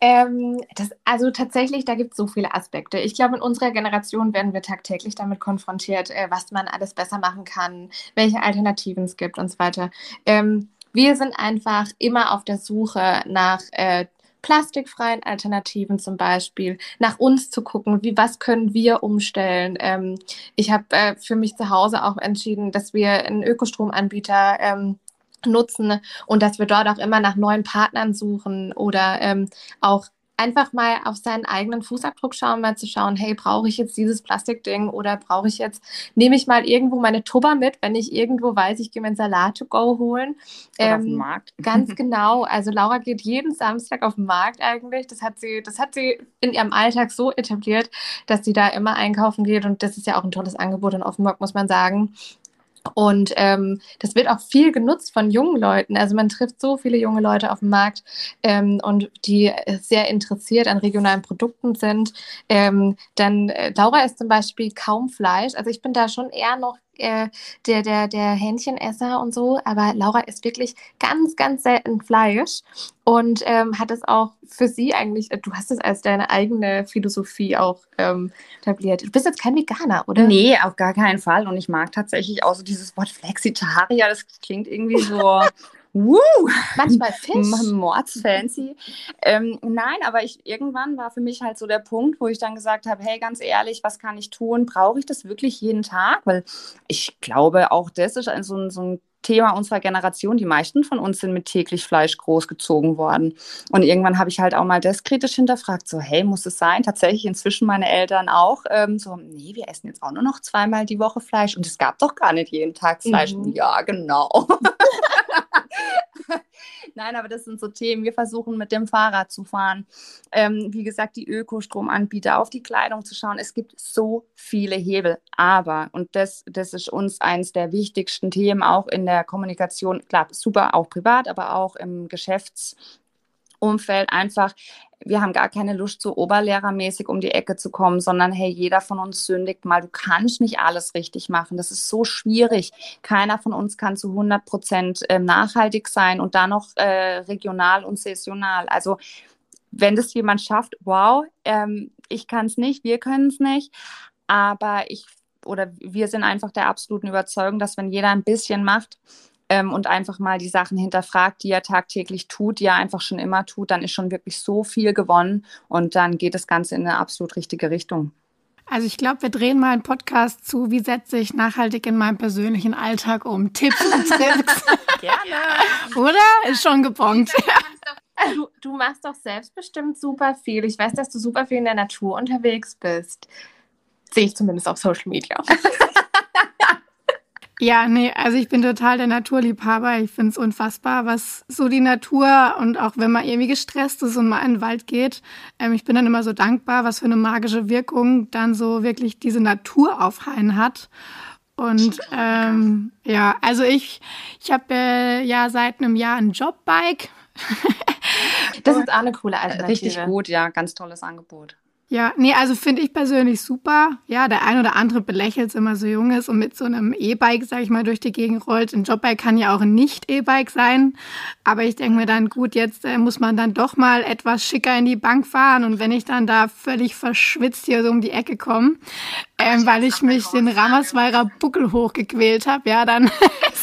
Ähm, das, also tatsächlich, da gibt es so viele Aspekte. Ich glaube, in unserer Generation werden wir tagtäglich damit konfrontiert, äh, was man alles besser machen kann, welche Alternativen es gibt und so weiter. Ähm, wir sind einfach immer auf der Suche nach äh, plastikfreien Alternativen zum Beispiel, nach uns zu gucken, wie was können wir umstellen. Ähm, ich habe äh, für mich zu Hause auch entschieden, dass wir einen Ökostromanbieter ähm, nutzen und dass wir dort auch immer nach neuen Partnern suchen oder ähm, auch einfach mal auf seinen eigenen Fußabdruck schauen, mal zu schauen, hey, brauche ich jetzt dieses Plastikding oder brauche ich jetzt, nehme ich mal irgendwo meine Tubber mit, wenn ich irgendwo weiß, ich gehe mir einen Salat to go holen. Oder ähm, auf den ähm, Markt. Ganz genau. Also Laura geht jeden Samstag auf den Markt eigentlich. Das hat sie, das hat sie in ihrem Alltag so etabliert, dass sie da immer einkaufen geht und das ist ja auch ein tolles Angebot in Offenburg, muss man sagen. Und ähm, das wird auch viel genutzt von jungen Leuten. Also man trifft so viele junge Leute auf dem Markt ähm, und die sehr interessiert an regionalen Produkten sind. Ähm, dann äh, Laura isst zum Beispiel kaum Fleisch. Also ich bin da schon eher noch äh, der, der, der Hähnchenesser und so, aber Laura isst wirklich ganz, ganz selten Fleisch und ähm, hat es auch für sie eigentlich, äh, du hast es als deine eigene Philosophie auch ähm, etabliert. Du bist jetzt kein Veganer, oder? Nee, auf gar keinen Fall. Und ich mag tatsächlich auch so dieses Wort Flexitarier, das klingt irgendwie so. Woo! Manchmal Fisch. Mordsfancy. Ähm, nein, aber ich, irgendwann war für mich halt so der Punkt, wo ich dann gesagt habe, hey, ganz ehrlich, was kann ich tun? Brauche ich das wirklich jeden Tag? Weil ich glaube, auch das ist ein, so, ein, so ein Thema unserer Generation. Die meisten von uns sind mit täglich Fleisch großgezogen worden. Und irgendwann habe ich halt auch mal das kritisch hinterfragt, so, hey, muss es sein? Tatsächlich inzwischen meine Eltern auch ähm, so, nee, wir essen jetzt auch nur noch zweimal die Woche Fleisch. Und es gab doch gar nicht jeden Tag Fleisch. Mhm. Ja, genau. Nein, aber das sind so Themen. Wir versuchen mit dem Fahrrad zu fahren. Ähm, wie gesagt, die Ökostromanbieter, auf die Kleidung zu schauen. Es gibt so viele Hebel. Aber, und das, das ist uns eines der wichtigsten Themen, auch in der Kommunikation, klar, super, auch privat, aber auch im Geschäfts- Umfeld einfach, wir haben gar keine Lust, so oberlehrermäßig um die Ecke zu kommen, sondern hey, jeder von uns sündigt mal. Du kannst nicht alles richtig machen. Das ist so schwierig. Keiner von uns kann zu 100 Prozent äh, nachhaltig sein und dann noch äh, regional und saisonal. Also wenn das jemand schafft, wow, ähm, ich kann es nicht, wir können es nicht. Aber ich oder wir sind einfach der absoluten Überzeugung, dass wenn jeder ein bisschen macht, ähm, und einfach mal die Sachen hinterfragt, die er tagtäglich tut, die er einfach schon immer tut, dann ist schon wirklich so viel gewonnen und dann geht das Ganze in eine absolut richtige Richtung. Also ich glaube, wir drehen mal einen Podcast zu, wie setze ich nachhaltig in meinem persönlichen Alltag um. Tipps und Tricks. Gerne. Oder? Ist schon gebongt. Du, du machst doch selbstbestimmt super viel. Ich weiß, dass du super viel in der Natur unterwegs bist. Sehe ich zumindest auf Social Media. Ja, nee, also ich bin total der Naturliebhaber. Ich finde es unfassbar, was so die Natur und auch wenn man irgendwie gestresst ist und mal in den Wald geht, ähm, ich bin dann immer so dankbar, was für eine magische Wirkung dann so wirklich diese Natur auf einen hat. Und ähm, ja, also ich, ich habe äh, ja seit einem Jahr ein Jobbike. das ist auch eine coole Alternative. Richtig gut, ja, ganz tolles Angebot. Ja, nee, also finde ich persönlich super. Ja, der ein oder andere belächelt es immer so jung ist und mit so einem E-Bike, sag ich mal, durch die Gegend rollt. Ein Jobbike kann ja auch ein Nicht-E-Bike sein. Aber ich denke mir dann, gut, jetzt äh, muss man dann doch mal etwas schicker in die Bank fahren. Und wenn ich dann da völlig verschwitzt hier so um die Ecke komme, ähm, weil ich mich den Rammersweirer Buckel hochgequält habe, ja, dann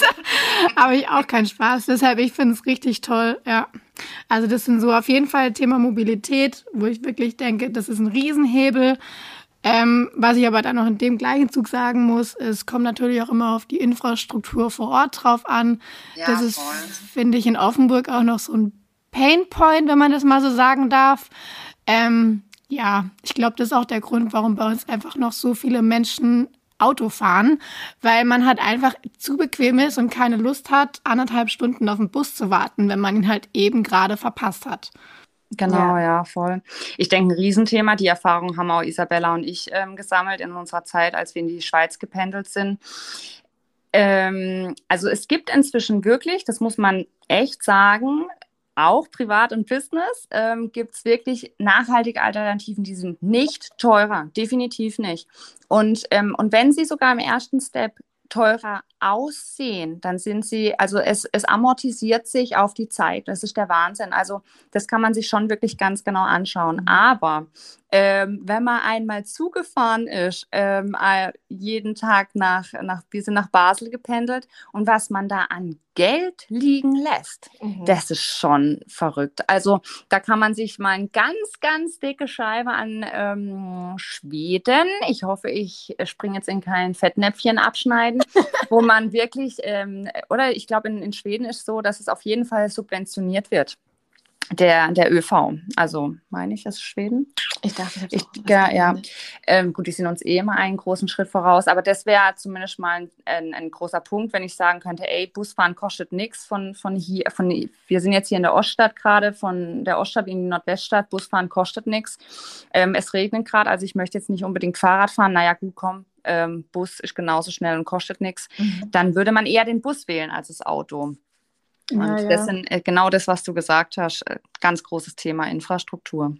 habe ich auch keinen Spaß. Deshalb, ich finde es richtig toll, ja. Also das sind so auf jeden Fall Thema Mobilität, wo ich wirklich denke, das ist ein Riesenhebel. Ähm, was ich aber dann noch in dem gleichen Zug sagen muss, es kommt natürlich auch immer auf die Infrastruktur vor Ort drauf an. Ja, das ist, finde ich, in Offenburg auch noch so ein Painpoint, wenn man das mal so sagen darf. Ähm, ja, ich glaube, das ist auch der Grund, warum bei uns einfach noch so viele Menschen Auto fahren, weil man halt einfach zu bequem ist und keine Lust hat, anderthalb Stunden auf den Bus zu warten, wenn man ihn halt eben gerade verpasst hat. Genau, ja. ja. voll. Ich denke, ein Riesenthema, die Erfahrung haben auch Isabella und ich ähm, gesammelt in unserer Zeit, als wir in die Schweiz gependelt sind. Ähm, also es gibt inzwischen wirklich, das muss man echt sagen, auch privat und Business ähm, gibt es wirklich nachhaltige Alternativen, die sind nicht teurer, definitiv nicht. Und, ähm, und wenn sie sogar im ersten Step teurer aussehen, dann sind sie, also es, es amortisiert sich auf die Zeit. Das ist der Wahnsinn. Also das kann man sich schon wirklich ganz genau anschauen. Mhm. Aber ähm, wenn man einmal zugefahren ist, ähm, äh, jeden Tag nach, nach, wir sind nach Basel gependelt und was man da an Geld liegen lässt, mhm. das ist schon verrückt. Also da kann man sich mal eine ganz, ganz dicke Scheibe an ähm, Schweden, ich hoffe, ich springe jetzt in kein Fettnäpfchen abschneiden, wo man wirklich, ähm, oder ich glaube, in, in Schweden ist es so, dass es auf jeden Fall subventioniert wird der, der ÖV. Also meine ich, das Schweden. Ich dachte, ich, ja, ja. Ähm, gut, die sind uns eh immer einen großen Schritt voraus, aber das wäre zumindest mal ein, ein, ein, großer Punkt, wenn ich sagen könnte, ey, Busfahren kostet nichts von, von hier, von, wir sind jetzt hier in der Oststadt gerade, von der Oststadt in die Nordweststadt, Busfahren kostet nichts. Ähm, es regnet gerade, also ich möchte jetzt nicht unbedingt Fahrrad fahren, naja, gut, komm, ähm, Bus ist genauso schnell und kostet nichts, mhm. dann würde man eher den Bus wählen als das Auto. Und ja, ja. das sind äh, genau das, was du gesagt hast, äh, ganz großes Thema Infrastruktur.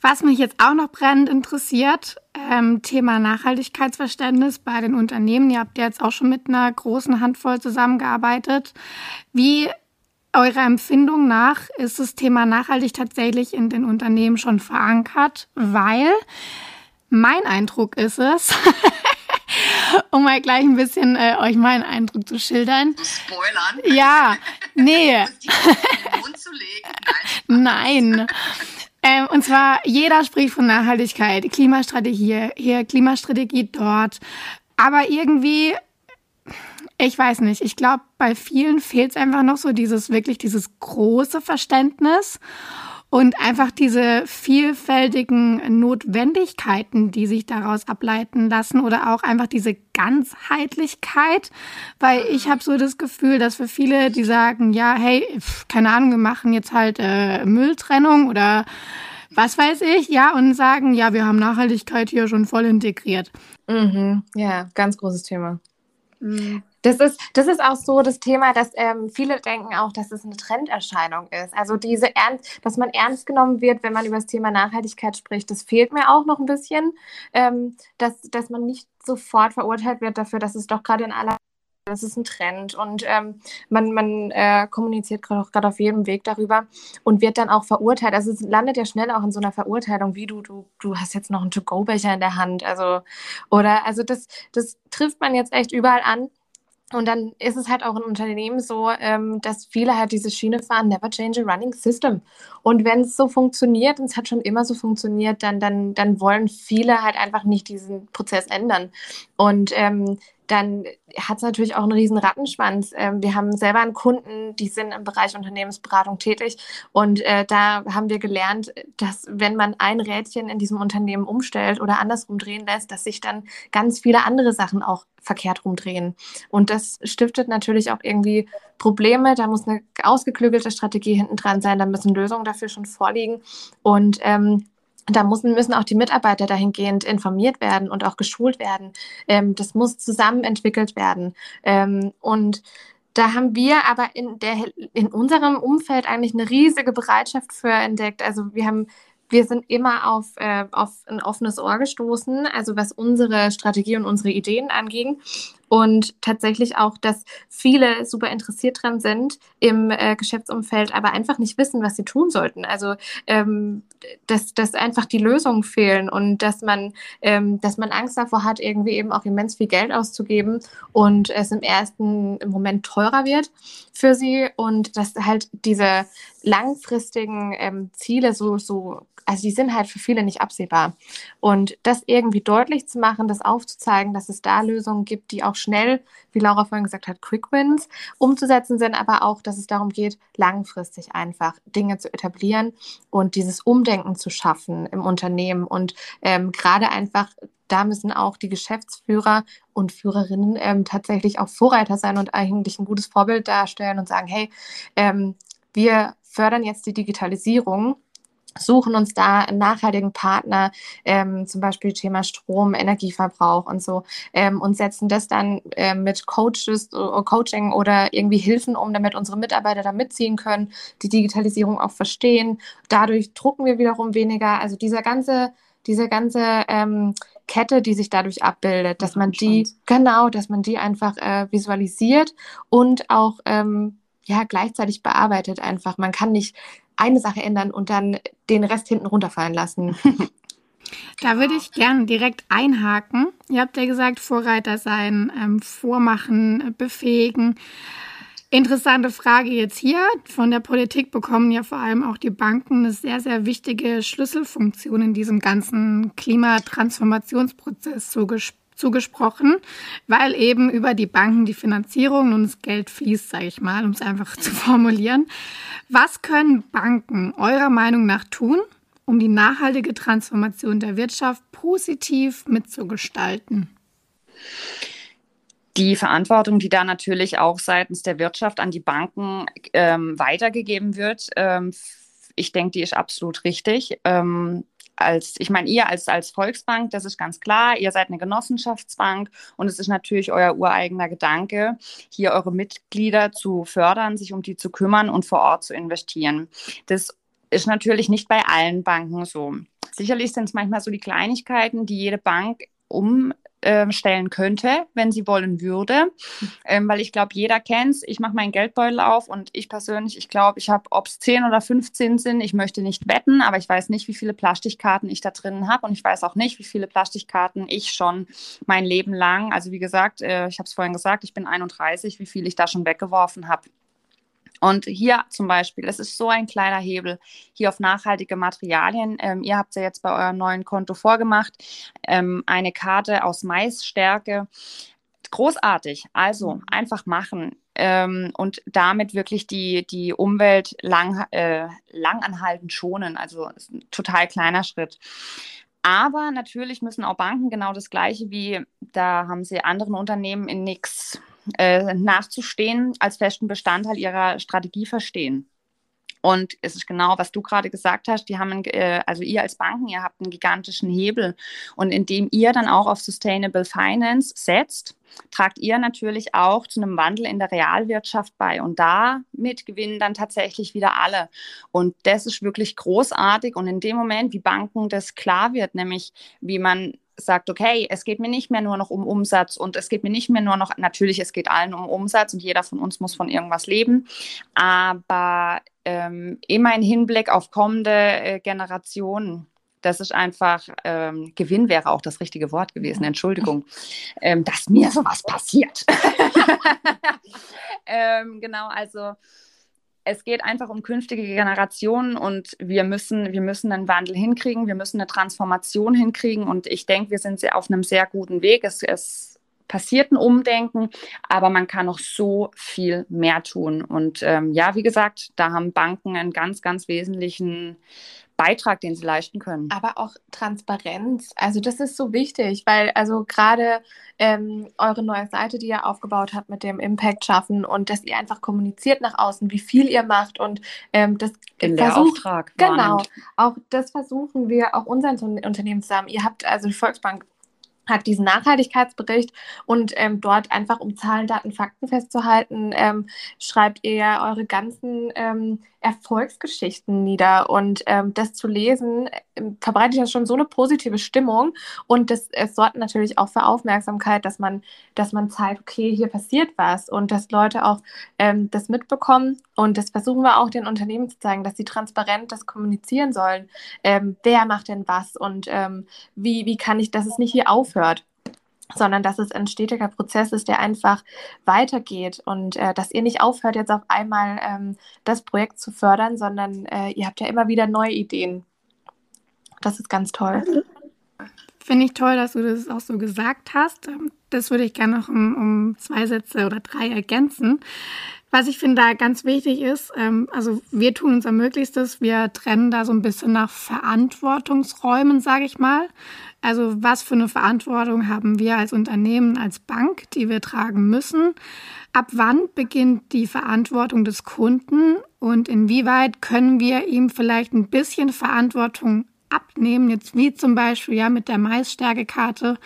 Was mich jetzt auch noch brennend interessiert, ähm, Thema Nachhaltigkeitsverständnis bei den Unternehmen. Ihr habt ja jetzt auch schon mit einer großen Handvoll zusammengearbeitet. Wie eurer Empfindung nach ist das Thema nachhaltig tatsächlich in den Unternehmen schon verankert? Weil mein Eindruck ist es, um mal gleich ein bisschen äh, euch meinen Eindruck zu schildern. Spoilern? Ja, nee. Nein. Ähm, und zwar, jeder spricht von Nachhaltigkeit, Klimastrategie hier, Klimastrategie dort. Aber irgendwie, ich weiß nicht, ich glaube, bei vielen fehlt es einfach noch so dieses, wirklich dieses große Verständnis und einfach diese vielfältigen Notwendigkeiten, die sich daraus ableiten lassen oder auch einfach diese Ganzheitlichkeit, weil ich habe so das Gefühl, dass für viele, die sagen, ja, hey, keine Ahnung, wir machen jetzt halt äh, Mülltrennung oder was weiß ich, ja, und sagen, ja, wir haben Nachhaltigkeit hier schon voll integriert. Mhm. Ja, ganz großes Thema. Mhm. Das ist, das ist auch so das Thema, dass ähm, viele denken auch, dass es eine Trenderscheinung ist. Also diese Ernst, dass man ernst genommen wird, wenn man über das Thema Nachhaltigkeit spricht, das fehlt mir auch noch ein bisschen, ähm, dass, dass man nicht sofort verurteilt wird dafür, dass es doch gerade in aller das ist ein Trend und ähm, man, man äh, kommuniziert gerade auf jedem Weg darüber und wird dann auch verurteilt. Also es landet ja schnell auch in so einer Verurteilung, wie du, du, du hast jetzt noch einen To-Go-Becher in der Hand. Also, oder also das, das trifft man jetzt echt überall an. Und dann ist es halt auch in Unternehmen so, ähm, dass viele halt diese Schiene fahren, never change a running system. Und wenn es so funktioniert, und es hat schon immer so funktioniert, dann, dann, dann wollen viele halt einfach nicht diesen Prozess ändern. Und ähm, dann hat es natürlich auch einen riesen Rattenschwanz. Ähm, wir haben selber einen Kunden, die sind im Bereich Unternehmensberatung tätig und äh, da haben wir gelernt, dass wenn man ein Rädchen in diesem Unternehmen umstellt oder andersrum drehen lässt, dass sich dann ganz viele andere Sachen auch verkehrt rumdrehen. Und das stiftet natürlich auch irgendwie Probleme. Da muss eine ausgeklügelte Strategie hinten dran sein, da müssen Lösungen dafür schon vorliegen und ähm, da müssen, müssen auch die Mitarbeiter dahingehend informiert werden und auch geschult werden. Ähm, das muss zusammen entwickelt werden. Ähm, und da haben wir aber in, der, in unserem Umfeld eigentlich eine riesige Bereitschaft für entdeckt. Also wir haben wir sind immer auf, äh, auf ein offenes Ohr gestoßen, also was unsere Strategie und unsere Ideen anging. Und tatsächlich auch, dass viele super interessiert dran sind im äh, Geschäftsumfeld, aber einfach nicht wissen, was sie tun sollten. Also ähm, dass, dass einfach die Lösungen fehlen und dass man, ähm, dass man Angst davor hat, irgendwie eben auch immens viel Geld auszugeben und es im ersten Moment teurer wird für sie und dass halt diese langfristigen ähm, Ziele so, so, also die sind halt für viele nicht absehbar. Und das irgendwie deutlich zu machen, das aufzuzeigen, dass es da Lösungen gibt, die auch schnell, wie Laura vorhin gesagt hat, Quick Wins umzusetzen sind, aber auch, dass es darum geht, langfristig einfach Dinge zu etablieren und dieses Umdenken zu schaffen im Unternehmen. Und ähm, gerade einfach da müssen auch die Geschäftsführer und Führerinnen ähm, tatsächlich auch Vorreiter sein und eigentlich ein gutes Vorbild darstellen und sagen, hey, ähm, wir fördern jetzt die Digitalisierung suchen uns da einen nachhaltigen Partner, ähm, zum Beispiel Thema Strom, Energieverbrauch und so, ähm, und setzen das dann ähm, mit Coaches, äh, Coaching oder irgendwie Hilfen um, damit unsere Mitarbeiter da mitziehen können, die Digitalisierung auch verstehen. Dadurch drucken wir wiederum weniger. Also dieser ganze, diese ganze ähm, Kette, die sich dadurch abbildet, dass man die, genau, dass man die einfach äh, visualisiert und auch ähm, ja gleichzeitig bearbeitet einfach. Man kann nicht eine Sache ändern und dann den Rest hinten runterfallen lassen. Da würde ich gerne direkt einhaken. Ihr habt ja gesagt, Vorreiter sein, ähm, vormachen, befähigen. Interessante Frage jetzt hier. Von der Politik bekommen ja vor allem auch die Banken eine sehr, sehr wichtige Schlüsselfunktion in diesem ganzen Klimatransformationsprozess zugespielt zugesprochen, weil eben über die Banken die Finanzierung und das Geld fließt, sage ich mal, um es einfach zu formulieren. Was können Banken eurer Meinung nach tun, um die nachhaltige Transformation der Wirtschaft positiv mitzugestalten? Die Verantwortung, die da natürlich auch seitens der Wirtschaft an die Banken ähm, weitergegeben wird, ähm, ich denke, die ist absolut richtig. Ähm, als, ich meine, ihr als, als Volksbank, das ist ganz klar, ihr seid eine Genossenschaftsbank und es ist natürlich euer ureigener Gedanke, hier eure Mitglieder zu fördern, sich um die zu kümmern und vor Ort zu investieren. Das ist natürlich nicht bei allen Banken so. Sicherlich sind es manchmal so die Kleinigkeiten, die jede Bank um ähm, stellen könnte, wenn sie wollen würde. Ähm, weil ich glaube, jeder kennt es. Ich mache meinen Geldbeutel auf und ich persönlich, ich glaube, ich habe, ob es 10 oder 15 sind, ich möchte nicht wetten, aber ich weiß nicht, wie viele Plastikkarten ich da drin habe und ich weiß auch nicht, wie viele Plastikkarten ich schon mein Leben lang, also wie gesagt, äh, ich habe es vorhin gesagt, ich bin 31, wie viel ich da schon weggeworfen habe. Und hier zum Beispiel, das ist so ein kleiner Hebel, hier auf nachhaltige Materialien. Ähm, ihr habt ja jetzt bei eurem neuen Konto vorgemacht, ähm, eine Karte aus Maisstärke. Großartig. Also mhm. einfach machen ähm, und damit wirklich die, die Umwelt lang, äh, langanhaltend schonen. Also total kleiner Schritt. Aber natürlich müssen auch Banken genau das Gleiche wie, da haben sie anderen Unternehmen in nichts äh, nachzustehen, als festen Bestandteil ihrer Strategie verstehen. Und es ist genau, was du gerade gesagt hast, die haben, äh, also ihr als Banken, ihr habt einen gigantischen Hebel. Und indem ihr dann auch auf Sustainable Finance setzt, tragt ihr natürlich auch zu einem Wandel in der Realwirtschaft bei. Und damit gewinnen dann tatsächlich wieder alle. Und das ist wirklich großartig. Und in dem Moment, wie Banken das klar wird, nämlich wie man sagt, okay, es geht mir nicht mehr nur noch um Umsatz und es geht mir nicht mehr nur noch, natürlich, es geht allen um Umsatz und jeder von uns muss von irgendwas leben, aber ähm, immer im Hinblick auf kommende äh, Generationen. Das ist einfach, ähm, Gewinn wäre auch das richtige Wort gewesen, Entschuldigung, ähm, dass mir sowas passiert. ähm, genau, also es geht einfach um künftige Generationen und wir müssen, wir müssen einen Wandel hinkriegen, wir müssen eine Transformation hinkriegen und ich denke, wir sind auf einem sehr guten Weg. Es, es passiert ein Umdenken, aber man kann noch so viel mehr tun. Und ähm, ja, wie gesagt, da haben Banken einen ganz, ganz wesentlichen Beitrag, den sie leisten können. Aber auch Transparenz. Also das ist so wichtig, weil also gerade ähm, eure neue Seite, die ihr aufgebaut habt mit dem Impact schaffen und dass ihr einfach kommuniziert nach außen, wie viel ihr macht und ähm, das Den versucht, Lehrauftrag. Genau. Auch das versuchen wir auch unseren Unternehmen zusammen. Ihr habt also die Volksbank hat diesen Nachhaltigkeitsbericht und ähm, dort einfach, um Zahlen, Daten, Fakten festzuhalten, ähm, schreibt ihr eure ganzen ähm, Erfolgsgeschichten nieder. Und ähm, das zu lesen, ähm, verbreitet ja schon so eine positive Stimmung. Und das, es sorgt natürlich auch für Aufmerksamkeit, dass man, dass man zeigt, okay, hier passiert was und dass Leute auch ähm, das mitbekommen. Und das versuchen wir auch den Unternehmen zu zeigen, dass sie transparent das kommunizieren sollen. wer macht denn was und wie, wie kann ich, dass es nicht hier aufhört sondern dass es ein stetiger Prozess ist, der einfach weitergeht und äh, dass ihr nicht aufhört, jetzt auf einmal ähm, das Projekt zu fördern, sondern äh, ihr habt ja immer wieder neue Ideen. Das ist ganz toll. Finde ich toll, dass du das auch so gesagt hast. Ähm, das würde ich gerne noch um, um zwei Sätze oder drei ergänzen. Was ich finde da ganz wichtig ist, ähm, also wir tun unser Möglichstes, wir trennen da so ein bisschen nach Verantwortungsräumen, sage ich mal. Also was für eine Verantwortung haben wir als Unternehmen, als Bank, die wir tragen müssen? Ab wann beginnt die Verantwortung des Kunden und inwieweit können wir ihm vielleicht ein bisschen Verantwortung abnehmen, jetzt wie zum Beispiel ja mit der Maisstärkekarte,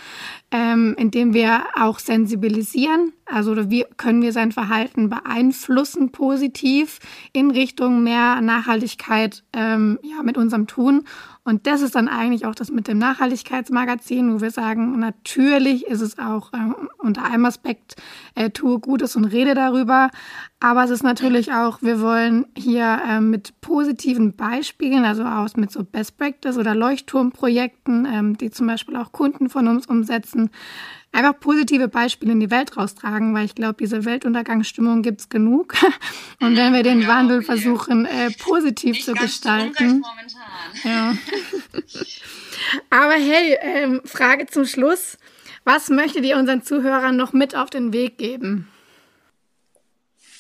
ähm, indem wir auch sensibilisieren, also wie können wir sein Verhalten beeinflussen positiv in Richtung mehr Nachhaltigkeit ähm, ja, mit unserem Tun und das ist dann eigentlich auch das mit dem Nachhaltigkeitsmagazin, wo wir sagen, natürlich ist es auch äh, unter einem Aspekt, äh, tue Gutes und rede darüber. Aber es ist natürlich auch, wir wollen hier äh, mit positiven Beispielen, also aus mit so Best Practice oder Leuchtturmprojekten, ähm, die zum Beispiel auch Kunden von uns umsetzen, einfach positive Beispiele in die Welt raustragen, weil ich glaube, diese Weltuntergangsstimmung gibt's genug. Und wenn wir den ja, Wandel okay. versuchen, äh, positiv Nicht zu gestalten. Ja. Aber hey, ähm, Frage zum Schluss. Was möchtet ihr unseren Zuhörern noch mit auf den Weg geben?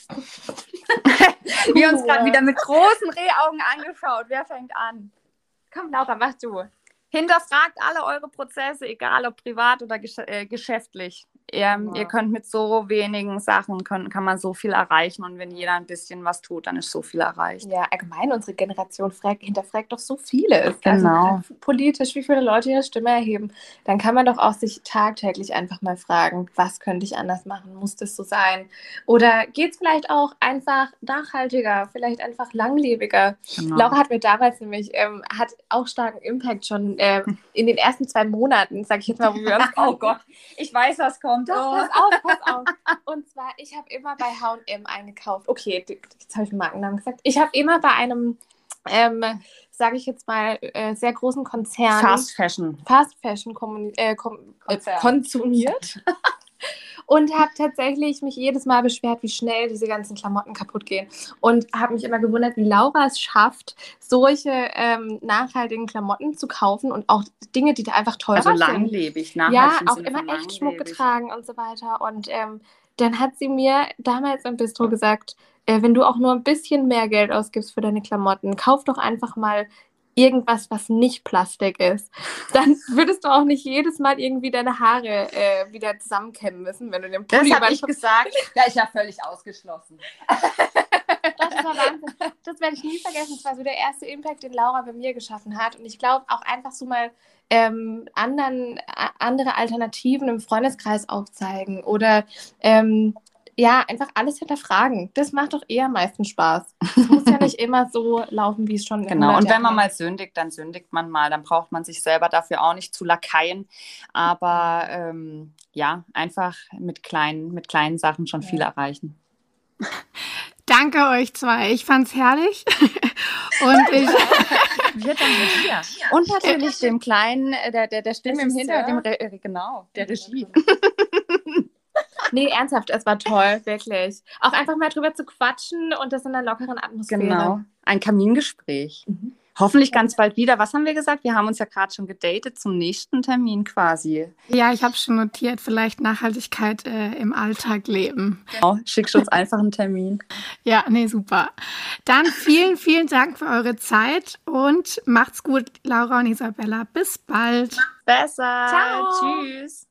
Wir uns gerade wieder mit großen Rehaugen angeschaut. Wer fängt an? Komm, Laura, mach du. Hinterfragt alle eure Prozesse, egal ob privat oder gesch äh, geschäftlich. Ihr, ja. ihr, könnt mit so wenigen Sachen, können, kann man so viel erreichen und wenn jeder ein bisschen was tut, dann ist so viel erreicht. Ja, allgemein unsere Generation fragt, hinterfragt doch so vieles. Also genau. Also, politisch, wie viele Leute ihre Stimme erheben. Dann kann man doch auch sich tagtäglich einfach mal fragen, was könnte ich anders machen? Muss das so sein? Oder geht es vielleicht auch einfach nachhaltiger, vielleicht einfach langlebiger? Genau. Laura hat mir damals nämlich, ähm, hat auch starken Impact schon äh, in den ersten zwei Monaten, sag ich jetzt mal, wo wir uns Oh Gott, ich weiß, was kommt kommt. Doch, pass auf, pass auf. Und zwar, ich habe immer bei H&M eingekauft. Okay, jetzt habe ich den Markennamen gesagt. Ich habe immer bei einem, ähm, sage ich jetzt mal, äh, sehr großen Konzern. Fast Fashion. Fast Fashion äh, konsumiert. und habe tatsächlich mich jedes Mal beschwert, wie schnell diese ganzen Klamotten kaputt gehen. Und habe mich immer gewundert, wie Laura es schafft, solche ähm, nachhaltigen Klamotten zu kaufen und auch Dinge, die da einfach teurer also sind. Also langlebig, nachhaltig. Ja, auch immer echt Schmuck getragen und so weiter. Und ähm, dann hat sie mir damals im Bistro gesagt, äh, wenn du auch nur ein bisschen mehr Geld ausgibst für deine Klamotten, kauf doch einfach mal irgendwas, was nicht Plastik ist, dann würdest du auch nicht jedes Mal irgendwie deine Haare äh, wieder zusammenkämmen müssen, wenn du den Pulli Das habe ich gesagt. Ja, ich habe völlig ausgeschlossen. das war Wahnsinn. Das werde ich nie vergessen. Das war so der erste Impact, den Laura bei mir geschaffen hat. Und ich glaube auch einfach so mal ähm, anderen, andere Alternativen im Freundeskreis aufzeigen oder ähm, ja, einfach alles hinterfragen. Das macht doch eher meistens Spaß. Es muss ja nicht immer so laufen, wie es schon Genau, und wenn man mal sündigt, dann sündigt man mal. Dann braucht man sich selber dafür auch nicht zu lakaien. Aber ähm, ja, einfach mit kleinen, mit kleinen Sachen schon ja. viel erreichen. Danke euch zwei. Ich fand's herrlich. Und ich. Wir danken dir. Und natürlich dem kleinen, äh, der, der, der Stimme im Hintergrund, äh, genau, der Regie. Nee, ernsthaft, es war toll, wirklich. Auch einfach mal drüber zu quatschen und das in einer lockeren Atmosphäre. Genau, ein Kamingespräch. Mhm. Hoffentlich ganz bald wieder. Was haben wir gesagt? Wir haben uns ja gerade schon gedatet zum nächsten Termin quasi. Ja, ich habe schon notiert, vielleicht Nachhaltigkeit äh, im Alltag leben. Genau, schickst uns einfach einen Termin. Ja, nee, super. Dann vielen, vielen Dank für eure Zeit und macht's gut, Laura und Isabella. Bis bald. Besser. Ciao. Tschüss.